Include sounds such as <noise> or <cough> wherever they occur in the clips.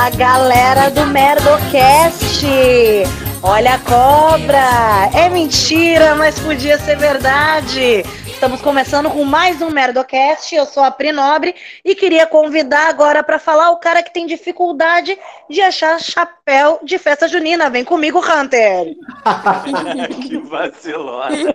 Olá, galera do Merdocast! Olha a cobra! É mentira, mas podia ser verdade! Estamos começando com mais um Merdocast. Eu sou a Pri Nobre e queria convidar agora para falar o cara que tem dificuldade de achar chapéu de festa junina. Vem comigo, Hunter. <laughs> que vacilona.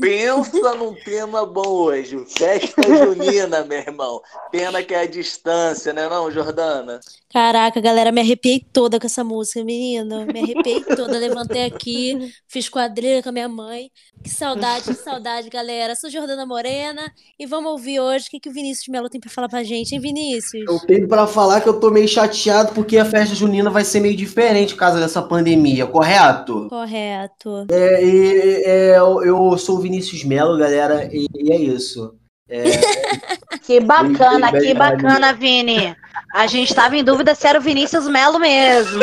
Pensa num tema bom hoje. Festa junina, meu irmão. Pena que é a distância, né, não, Jordana? Caraca, galera, me arrepiei toda com essa música, menino. Me arrepiei toda. Levantei aqui, fiz quadrilha com a minha mãe. Que saudade, que saudade, galera. Sou Jordana Morena e vamos ouvir hoje o que, que o Vinícius Melo tem pra falar pra gente, hein, Vinícius? Eu tenho pra falar que eu tô meio chateado porque a festa junina vai ser meio diferente por causa dessa pandemia, correto? Correto. É, e, é, eu, eu sou o Vinícius Melo, galera, e, e é isso. É, <laughs> Que bacana, que bacana, Vini. A gente estava em dúvida se era o Vinícius Melo mesmo.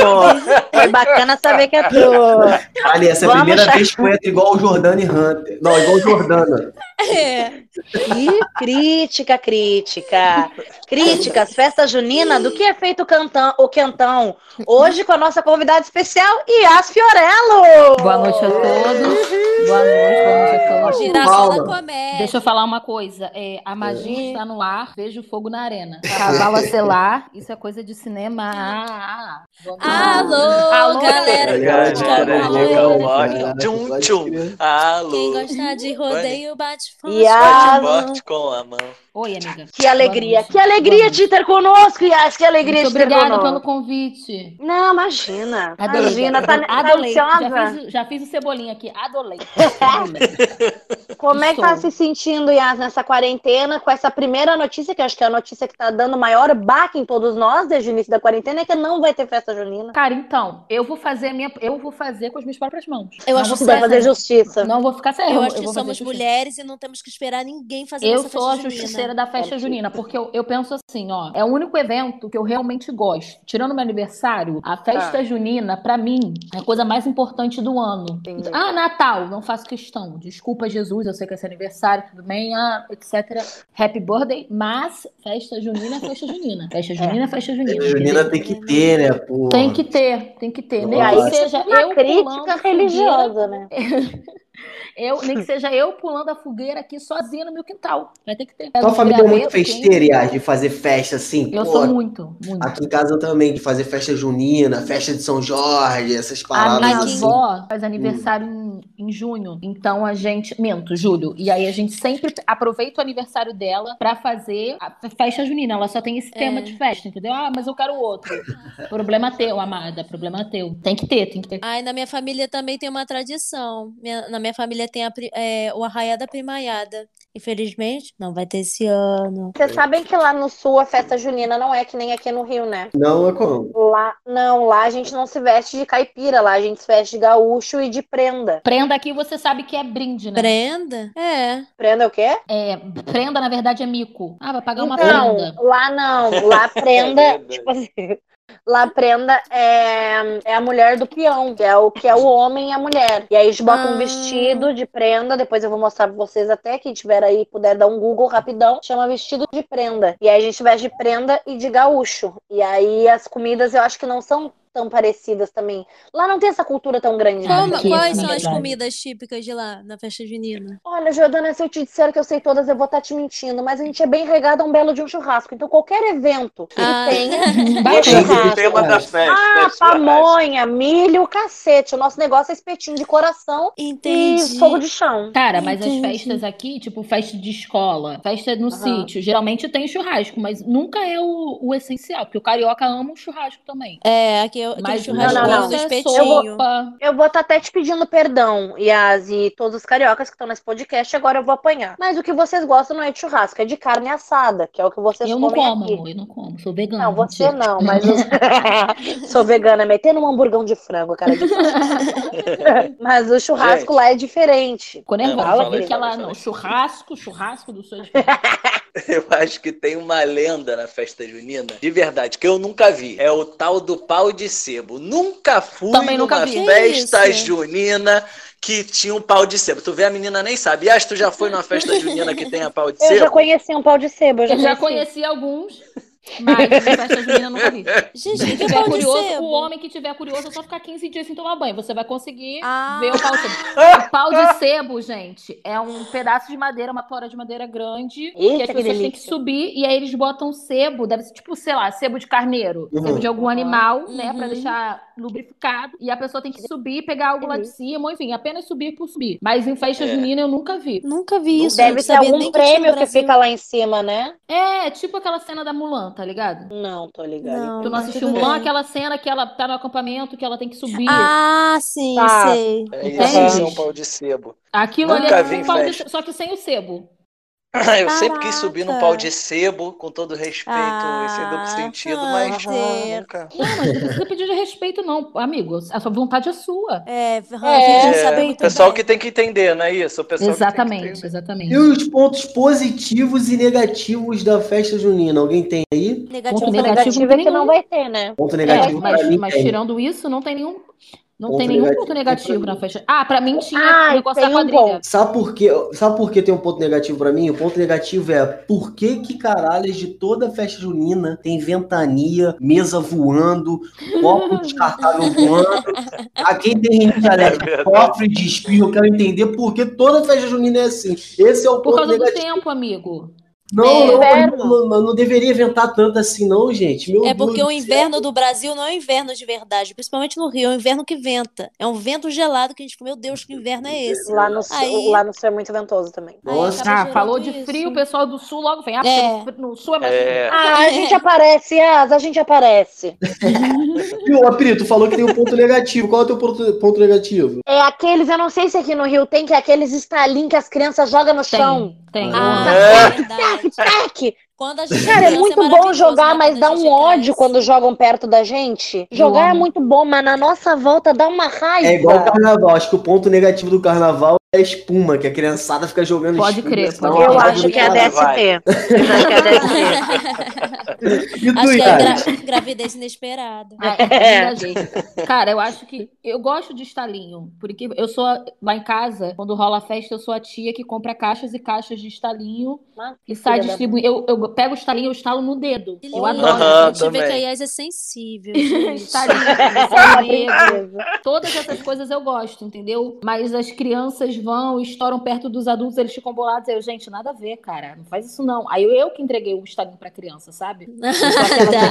Foi bacana saber que é tu. Ali, essa é a primeira vez que eu entro igual o Jordana e Hunter. Não, igual o Jordana. É. Ih, crítica, crítica. Críticas, festa junina, do que é feito o cantão, o quentão? Hoje com a nossa convidada especial, Yas Fiorello. Boa noite a todos. Boa noite, boa noite a todos. Da comédia. Deixa eu falar uma coisa. É, a magia está no ar, vejo fogo na arena. <laughs> Cavalo a selar, isso é coisa de cinema. Ah, ah. Alô, Alô, galera. galera. de tchum. crer. Alô. Quem gosta de rodeio, bate. E mão. Forte com a mão. Oi, amiga. Que alegria, que alegria Boa de ter conosco, Yas, que alegria Muito de ter obrigada conosco. pelo convite. Não, imagina. Adorei. Imagina, tá, tá Adorei. Já fiz, já fiz o cebolinha aqui. Adorei. <laughs> Como é que tá se sentindo, Yas, nessa quarentena, com essa primeira notícia, que eu acho que é a notícia que tá dando o maior baque em todos nós desde o início da quarentena, é que não vai ter festa junina. Cara, então, eu vou fazer a minha. Eu vou fazer com as minhas próprias mãos. Eu Não acho que vai fazer justiça. Não vou ficar sem. Eu acho que fazer somos mulheres e não temos que esperar ninguém fazer Eu nossa sou a festa justiceira junina. da festa junina, porque eu, eu penso assim, ó, é o único evento que eu realmente gosto. Tirando meu aniversário, a festa Ah. junina, pra mim, é a coisa mais importante do ano. Entendi. Ah, Natal, não faço questão. Desculpa, Jesus, eu sei que é seu aniversário, tudo bem, ah, etc. Happy birthday, mas festa junina é festa junina. Festa junina é festa junina. A Junina tem que ter, né, pô? Tem que ter, tem que ter. Nem E que aí, seja Uma eu crítica pulando a religiosa, né? fogueira, <laughs> eu, nem que seja eu pulando a fogueira aqui sozinha no meu quintal. Vai ter que ter. Tua família é muito festeira, Yas, de fazer festa assim? Eu pô, sou muito, muito. Aqui em casa eu também, de fazer festa junina, festa de São Jorge, essas A paradas minha Aqui- assim. avó faz aniversário em, em junho, então a gente. Minto, julho. E aí a gente sempre aproveita o aniversário dela pra fazer a festa junina. Ela só tem esse tema É. de festa, entendeu? Ah, mas eu quero outro. <laughs> problema teu, amada, problema teu. Tem que ter, tem que ter. Ai, na minha família também tem uma tradição. Minha- na minha família tem a é, o arraiá da primaiada. Infelizmente, não vai ter esse ano. Vocês sabem que lá no sul a festa junina não é que nem aqui no Rio, né? Não é como? Lá, não, lá a gente não se veste de caipira, lá a gente se veste de gaúcho e de prenda. Prenda aqui você sabe que é brinde, né? Prenda? É. Prenda é o quê? É, prenda, na verdade, é mico. Ah, vai pagar uma Então, prenda. lá não, lá <laughs> prenda, É tipo assim, lá prenda é, é a mulher do peão, que é o que é o homem e a mulher. E aí a gente bota Ah. um vestido de prenda, depois eu vou mostrar pra vocês até quem tiver aí puder dar um Google rapidão, chama vestido de prenda. E aí a gente veste de prenda e de gaúcho. E aí as comidas eu acho que não são tão parecidas também. Lá não tem essa cultura tão grande. né? Como- aqui, quais na são as comidas típicas de lá, na festa junina? Olha, Jordana, se eu te disser que eu sei todas, eu vou estar te mentindo, mas a gente é bem regado a um belo de um churrasco. Então, qualquer evento que Ah. tenha Vai, churrasco. tema da festa. Ah, pamonha, milho, cacete. O nosso negócio é espetinho de coração Entendi. e fogo de chão. Cara, mas as Entendi. festas aqui, tipo festa de escola, festa no Aham. sítio, geralmente tem churrasco, mas nunca é o, o essencial, porque o carioca ama um churrasco também. É, aqui eu, Mas churrasco não, não, é espetinho. Eu vou estar até te pedindo perdão, Yas, e todos os cariocas que estão nesse podcast, agora eu vou apanhar. Mas o que vocês gostam não é de churrasco, é de carne assada, que é o que vocês Eu não comem como, aqui. amor, eu não como, sou vegana. Não, você não, mas os... <laughs> <laughs> sou vegana, metendo um hamburgão de frango, cara de. <laughs> Mas o churrasco Gente. lá é diferente. Ficou nervosa, fala, que ela, não, churrasco, churrasco do seu Eu acho que tem uma lenda na festa junina, de verdade, que eu nunca vi. É o tal do pau de sebo. Nunca fui Também nunca numa vi. festa isso? junina que tinha um pau de sebo. Tu vê a menina nem sabe. Yas, tu já foi numa festa junina que tenha pau de Eu já sebo? conheci um pau de sebo, eu já, Eu já conheci alguns, Mas festa junina eu nunca vi. Gente, que é tiver curioso, o homem que tiver curioso é só ficar 15 dias sem tomar banho. Você vai conseguir Ah. ver o pau de sebo. <laughs> O pau de sebo, gente, é um pedaço de madeira, uma tora de madeira grande, que Eita, as que pessoas têm que subir e aí eles botam sebo, deve ser tipo, sei lá, sebo de carneiro, Uhum. sebo de algum animal, né, pra Uhum. deixar lubrificado. E a pessoa tem que subir, pegar algo lá de cima, enfim, apenas subir por subir. Mas em festa É. junina eu nunca vi. Nunca vi isso. Deve ser algum que prêmio que fica lá em cima, né? É, tipo aquela cena da Mulan, tá ligado? Não, tô ligado. Não. Tu não assistiu Mulan? bem. Aquela cena que ela tá no acampamento, que ela tem que subir. Ah, sim, Tá. sei. É isso, é um pau de sebo. Aquilo ali Nunca é vi um pau de só que sem o sebo. Eu sempre quis subir num Caraca. pau de sebo, com todo respeito esse duplo Ah, sentido, mas nunca. Não, mas não precisa pedir de respeito, não, amigo. A sua vontade é sua. É, a gente É, É, o pessoal bem. que tem que entender, não é isso? O pessoal que tem que Exatamente, exatamente. E os pontos positivos e negativos da festa junina? Alguém tem aí? Negativo. Ponto negativo negativo não é que não vai ter, né? Ponto É, negativo pra mas, mim mas tirando isso, não tem nenhum. Não Ponto tem nenhum negativo ponto negativo na festa. Ah, pra mim tinha Ah, o negócio tem da um quadrilha. Sabe por quê? Sabe por que tem um ponto negativo pra mim? O ponto negativo é por que que caralhos de toda festa junina tem ventania, mesa voando, copo <laughs> descartável voando. A quem tem rinite alérgica, verdade. cofre de espirro, eu quero entender por que toda festa junina é assim. Esse é o Por ponto causa do negativo. tempo, amigo. Não, É. não, Inverno. não, não, deveria inventar tanto assim, não, gente. Meu É Deus porque do o céu. inverno do Brasil não é um inverno de verdade, principalmente no Rio, é um inverno que venta. É um vento gelado que a gente fica, meu Deus, que inverno é esse? Lá no, sul, Aí- lá no sul é muito ventoso também. Nossa. Ah, falou de isso. frio, o pessoal do sul logo vem. Ah, É. porque no sul é mais frio. É, Ah, a gente aparece, Asa, a gente aparece. <laughs> E o Apri, tu falou que tem um ponto negativo. Qual é o teu ponto, ponto negativo? É aqueles, eu não sei se aqui no Rio tem, que é aqueles estalinhos que as crianças jogam no chão. Tem, tem. Ah, É. é verdade. Tac! Quando a gente Cara, é muito bom maravilhoso, jogar, mas dá um ódio cresce. quando jogam perto da gente. Jogar é muito bom, mas na nossa volta dá uma raiva. É igual o carnaval. Acho que o ponto negativo do carnaval é a espuma, que a criançada fica jogando Pode espuma, crer, pode Eu ela crer. acho que é a. DST. Eu acho que é a DST. <laughs> E tu, Acho que é gra- gravidez inesperada. Ah, é, engajei. Cara, eu acho que eu gosto de estalinho, porque eu sou lá em casa, quando rola a festa, eu sou a tia que compra caixas e caixas de estalinho Mas, e sai distribuindo. Eu, eu pego o estalinho, eu estalo no dedo. Que Eu adoro. Aham, a gente vê também. que a Yas é sensível. <laughs> Estalinho, <laughs> É princesa. todas essas coisas eu gosto, entendeu? Mas as crianças vão e estouram perto dos adultos, eles ficam bolados. Eu, gente, nada a ver, cara. Não faz isso não. Aí eu, eu que entreguei o estalinho pra criança, sabe? <laughs>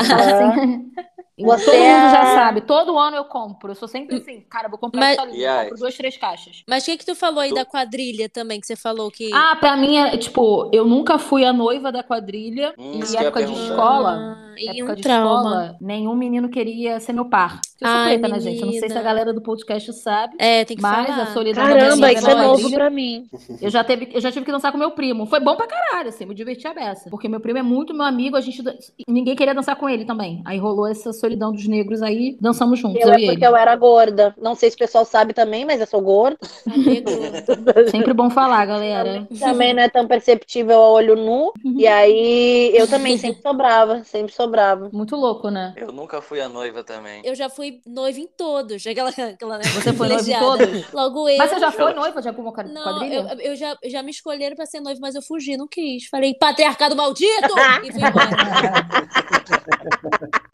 Fala assim. Você todo mundo já sabe. Todo ano eu compro. Eu sou sempre assim, cara, vou comprar Mas- estalinho. Eu Yas. compro duas, três caixas. Mas o que que tu falou aí Tu- da quadrilha também, que você falou que... Ah, pra mim é tipo, eu nunca fui a noiva da quadrilha. Hum, e época de escola. Ah, e época um de trauma. escola, nenhum menino queria ser meu par. Eu sou Ai, preta, né, gente? Eu não sei se a menina. galera do podcast sabe. É, tem que Mas falar. a solidão da Caramba, minha isso é novo quadrilha, pra mim. Eu já, teve, eu já tive que dançar com meu primo. Foi bom pra caralho, assim, me diverti a beça. Porque meu primo é muito meu amigo, a gente. Ninguém queria dançar com ele também. Aí rolou essa solidão dos negros aí, dançamos juntos, Eu eu, é e porque ele. eu era gorda. Não sei se o pessoal sabe também, mas eu sou gorda. <laughs> Sempre bom falar, galera. Também não é tão perceptível a olho nu. E aí eu também sempre sobrava, sempre sobrava. Muito louco, né? Eu nunca fui a noiva também. Eu já fui noiva em todos. Aquela, aquela né, Você foi noiva em todos? Logo eu. Mas você já foi noiva de alguma quad- Não, quadrilha? eu, eu já, já me escolheram pra ser noiva, mas eu fugi, não quis. Falei, patriarcado maldito! e fui embora. <laughs>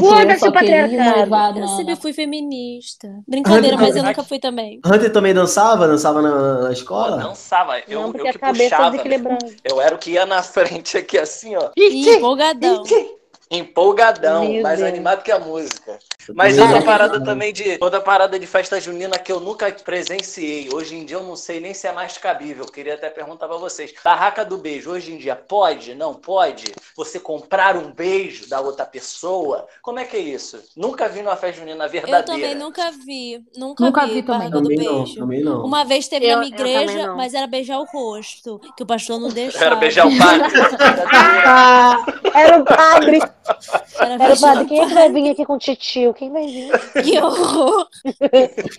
Foda-se o patriarcado. Eu sempre fui feminista. Brincadeira, mas eu nunca fui também. Hunter também dançava? Dançava na, na escola? dançava. Eu, não, eu que cabeça é puxava. desequilibrada. Eu era o que ia na <laughs> frente aqui assim, ó. Ih, empolgadão. Empolgadão, Meu mais Deus. animado que a música. Mas também outra não. parada também de. Outra parada de festa junina que eu nunca presenciei. Hoje em dia eu não sei nem se é mais cabível. Queria até perguntar pra vocês. Barraca do beijo, hoje em dia pode? Não pode? Você comprar um beijo da outra pessoa? Como é que é isso? Nunca vi numa festa junina Eu verdadeira. também nunca vi. Nunca, Nunca vi, vi também. Barraca do Também não, Beijo. também não. Uma vez teve Eu- na minha eu igreja, mas era beijar o rosto, que o pastor não deixava. Era beijar o padre. <laughs> Ah, era o padre. <laughs> Era Era o beijar padre. Quem é que vai vir aqui com o titio? Quem vai vir? Que horror.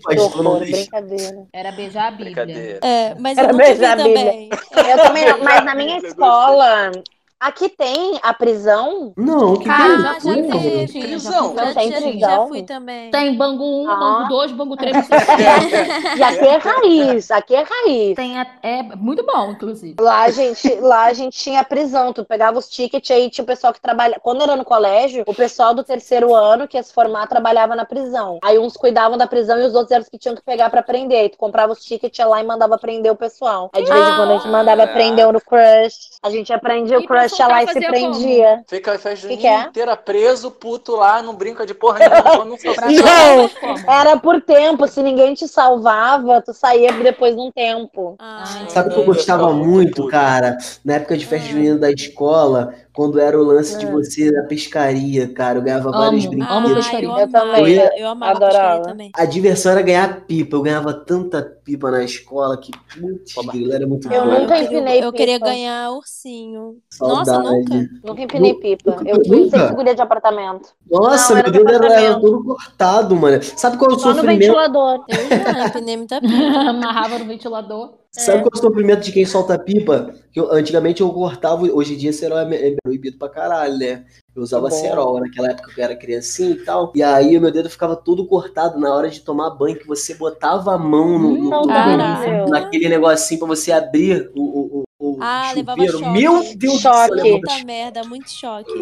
Que horror, brincadeira. Era beijar a Bíblia. É, mas Era eu beijar a Bíblia. também. Eu também não, mas na minha escola, Aqui tem a prisão? Não, o que que é já isso? fui, Não. já fui. Prisão. Já, tem já- já prisão? fui também. Tem Bangu 1, Ah. Bangu 2, Bangu 3, <laughs> E aqui é raiz, aqui é raiz. Tem a- é muito bom, inclusive. Lá a gente, lá a gente tinha prisão, tu pegava os tickets aí tinha o pessoal que trabalha. Quando era no colégio, o pessoal do terceiro ano que ia se formar trabalhava na prisão. Aí uns cuidavam da prisão e os outros eram os que tinham que pegar pra prender. Aí tu comprava os tickets ia lá e mandava prender o pessoal. Aí de vez em quando a gente mandava Ah. prender no crush. A gente aprendia o crush ia lá e se prendia. Fica a festa Que que é? inteira preso, puto lá, não brinca de porra nenhuma, <laughs> um. Não. como? Era por tempo, se ninguém te salvava, tu saía depois de um tempo. Ah, Sabe o que eu gostava muito cara? Na época de festa Ah. junina da escola, quando era o lance de Ah. você na pescaria, cara. Eu ganhava vários Amo, brinquedos. amo Ah, pescaria. eu Eu amava, também. eu amava Adorava. pescaria também. A diversão era ganhar pipa. Eu ganhava tanta pipa na escola que, putz, era muito Eu Ah, bom. nunca queria, empinei eu queria pipa. ganhar ursinho. Saudade. Nossa, nunca. Nunca empinei pipa. Nunca- Eu fui nunca? sempre guria de apartamento. Nossa, Não, meu era dedo era, era todo cortado, mano. Sabe qual é o Só no ventilador. Eu já empinei muita pipa. <laughs> Amarrava no ventilador. Sabe qual é o sofrimento de quem solta pipa? Que eu- antigamente eu cortava, hoje em dia cerol é, é proibido pra caralho, né? Eu usava bom. cerol naquela época que eu era criancinha e tal. E aí o meu dedo ficava todo cortado na hora de tomar banho, que você botava a mão no, no- no- meu. naquele negocinho pra você abrir o, o, Ah, levava chuveiro. choque. Meu Deus do Choque. céu, levava Puta merda, muito choque.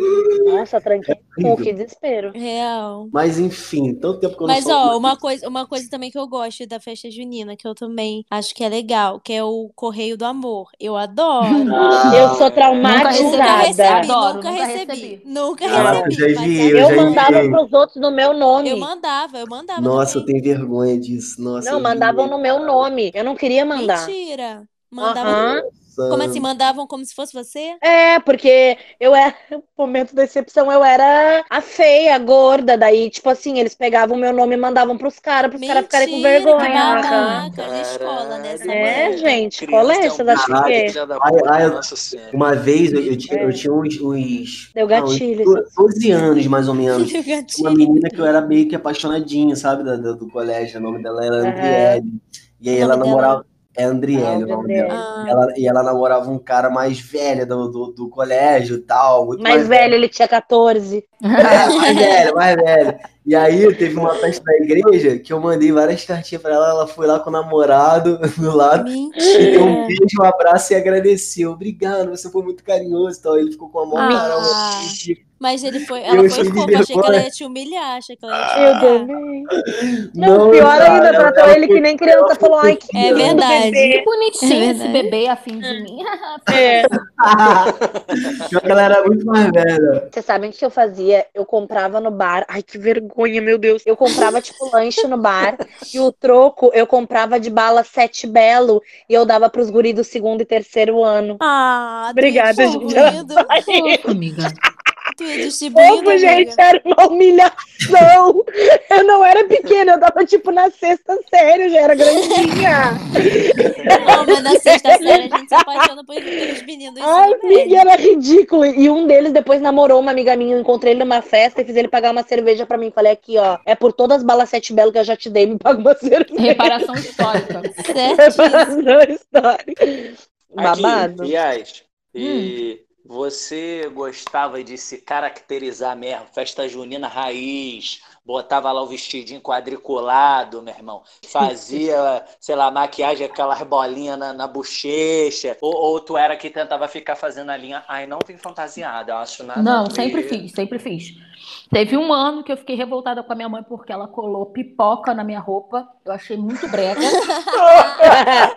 Nossa, tranquei. horrível. que desespero. Real. Mas enfim, tanto tempo que eu não Mas, ó, uma coisa, uma coisa também que eu gosto da festa junina, que eu também acho que é legal, que é o Correio do Amor. Eu adoro. <laughs> Ah, Eu sou Nunca traumatizada. recebi, Adoro, nunca nunca recebi. recebi. Nunca Ah, recebi. já vi, é- eu Eu já mandava enviei. pros outros no meu nome. eu mandava, eu mandava Nossa, eu também. tenho vergonha disso. Nossa, Não, eu mandavam vi. no meu nome. Eu não queria mandar. Mentira. Mandava. Aham. Como assim? Mandavam como se fosse você? É, porque eu era, <laughs> momento da decepção, eu era a feia, a gorda. Daí, tipo assim, eles pegavam o meu nome e mandavam pros caras, pros caras ficarem com vergonha. Babaca. Na escola, né? É, gente, colégio, é vocês acham caralho, que eu- senhora. Uma vez eu, eu tinha, É. eu tinha uns, uns, Deu uns gatilho. do- 12 anos, mais ou menos. <laughs> Deu gatilho. uma menina que eu era meio que apaixonadinho, sabe, da- da- do, colégio. O nome dela era. Andriele. E aí ela namorava. É Andriele o nome dela. Ah, Ela, e ela namorava um cara mais velho do, do, do colégio e tal. Muito Mais velho, ele tinha 14. <laughs> É, mais velho, mais velho. E aí teve uma festa da igreja que eu mandei várias cartinhas pra ela. Ela foi lá com o namorado <laughs> do lado. Deu um beijo, um abraço e agradeceu. Obrigado, você foi muito carinhoso e tal. Ele ficou com a mão Ah. cara, Mas ele foi, Eu ela foi cheio de fofa. Achei que ela ia te humilhar. Achei que ela ia te Eu humilhar. também. Não, pior cara, ainda, tratou ela ele foi- que nem criança. Falou, foi ai, que É verdade. Que bonitinho É esse verdade. bebê afim de mim. <laughs> É. <laughs> Ela era muito mais velha. Vocês sabem o que eu fazia? Eu comprava no bar. Ai, que vergonha, meu Deus. Eu comprava, tipo, lanche no bar. E o troco eu comprava de bala sete belo. E eu dava pros guris do segundo e terceiro ano. Ah, Obrigada, gente. distribuindo. Tu ia distribuindo, amiga. gente, era uma humilhação. Eu não era pequena, eu tava, tipo, na sexta série, eu já era grandinha. Não, mas na sexta série a gente se apaixona por- meninos. do Ai, amiga, era ridículo. E um deles depois namorou uma amiga minha. Eu encontrei ele numa festa e fiz ele pagar uma cerveja pra mim. Falei aqui, ó, é por todas as balas sete belo que eu já te dei, me paga uma cerveja. Reparação histórica. Certíssimo. Reparação histórica. Babado. Aqui, e você gostava de se caracterizar mesmo, festa junina raiz, botava lá o vestidinho quadriculado, meu irmão, fazia, <laughs> sei lá, maquiagem, aquelas bolinhas na, na bochecha, ou, ou tu era que tentava ficar fazendo a linha, ai, não vim fantasiada, eu acho nada Não, sempre fiz, sempre fiz. Teve um ano que eu fiquei revoltada com a minha mãe porque ela colou pipoca na minha roupa. Eu achei muito brega. <laughs>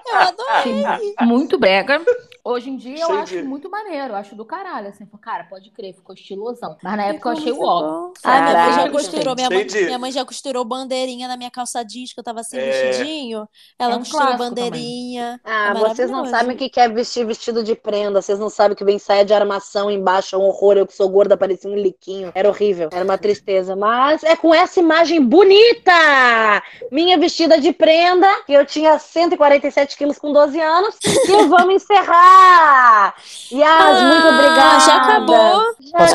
Eu adorei. Achei muito brega. Hoje em dia eu Cheio acho de- muito maneiro, eu acho do caralho. Assim, cara, pode crer, ficou estilosão. Mas na época eu achei o ó. Ai, minha mãe já costurou, minha mãe, de- minha mãe já costurou bandeirinha na minha calça jeans, que eu tava sem É. vestidinho. Ela É um costurou bandeirinha. Ah, É vocês não sabem o que que é vestir vestido de prenda. Vocês não sabem que vem saia de armação embaixo. É um horror. Eu que sou gorda, parecia um liquinho. Era horrível. Era uma tristeza. Mas é com essa imagem bonita! Minha vestida de prenda, que eu tinha 147 quilos com 12 anos. E vamos encerrar Yas, muito Ah, obrigada! já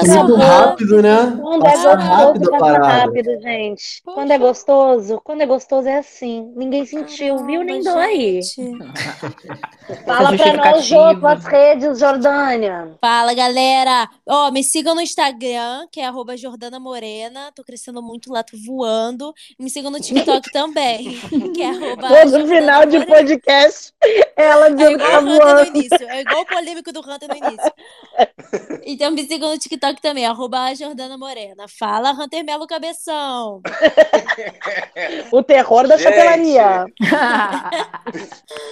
acabou? Já Passou muito rápido, né? Quando é Passou rápido gostoso, a passa rápido, gente. Poxa. Quando é gostoso, quando é gostoso é assim. Ninguém sentiu, viu? Nem dói. <laughs> Fala pra nós, Jô, tuas redes, Jordânia. Fala, galera! Ó, me sigam no Instagram, que é arroba Jordana Morena. Tô crescendo muito lá, tô voando. Me sigam no TikTok <laughs> também, que é arroba Todo Jordana final de Morena. podcast, ela É dizendo que igual tá voando. início. É igual o polêmico do Hunter no início. <laughs> Então me sigam no TikTok também, arroba Jordana Morena. Fala, Hunter Melo Cabeção. O terror da Gente. chapelaria. <laughs>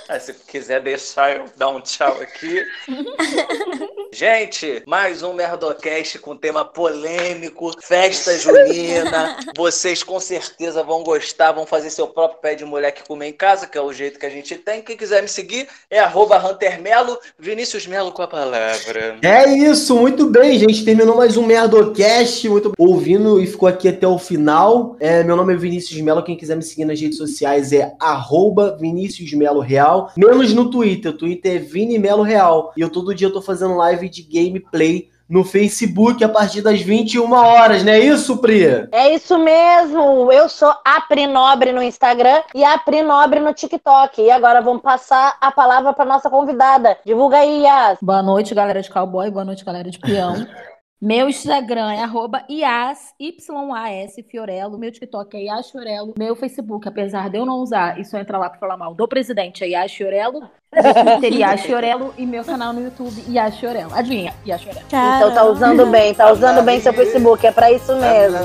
Ah, se quiser deixar eu dar um tchau aqui. <laughs> Gente, mais um Merdocast com tema polêmico, festa junina. <laughs> Vocês com certeza vão gostar, vão fazer seu próprio pé de mulher que comer em casa, que é o jeito que a gente tem. Quem quiser me seguir é arroba Hunter Melo, Vinícius Melo com a palavra. É isso, muito bem, gente. Terminou mais um Merdocast. Muito ouvindo e ficou aqui até o final. É, meu nome é Vinícius Melo. Quem quiser me seguir nas redes sociais é arroba Vinícius Melo Real. Menos no Twitter. O Twitter é Vini Melo Real. E eu todo dia eu tô fazendo live de gameplay no Facebook a partir das 21 horas, não é isso, Pri? É isso mesmo. Eu sou a Pri Nobre no Instagram e a Pri Nobre no TikTok. E agora vamos passar a palavra para nossa convidada. Divulga aí, Yas. Boa noite, galera de cowboy. Boa noite, galera de peão. <laughs> Meu Instagram é arroba Ias, Y-A-S, Fiorello. Meu TikTok é Ias Fiorello. Meu Facebook, apesar de eu não usar e só entrar lá pra falar mal do presidente, é Ias Fiorello. Meu Twitter, Ias Fiorello. E meu canal no YouTube, Ias Fiorello. Adivinha? Ias Fiorello. Então tá usando bem, tá usando bem seu Facebook. É para isso mesmo.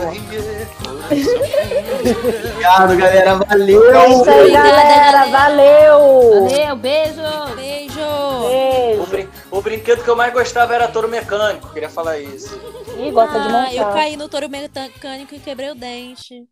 Obrigado, galera. Valeu! É isso aí, galera. Valeu. Valeu! Beijo. O, brin- o brinquedo que eu mais gostava era touro mecânico, queria falar isso. Ih, gosta de Ah, eu montar. caí no touro mecânico e quebrei o dente.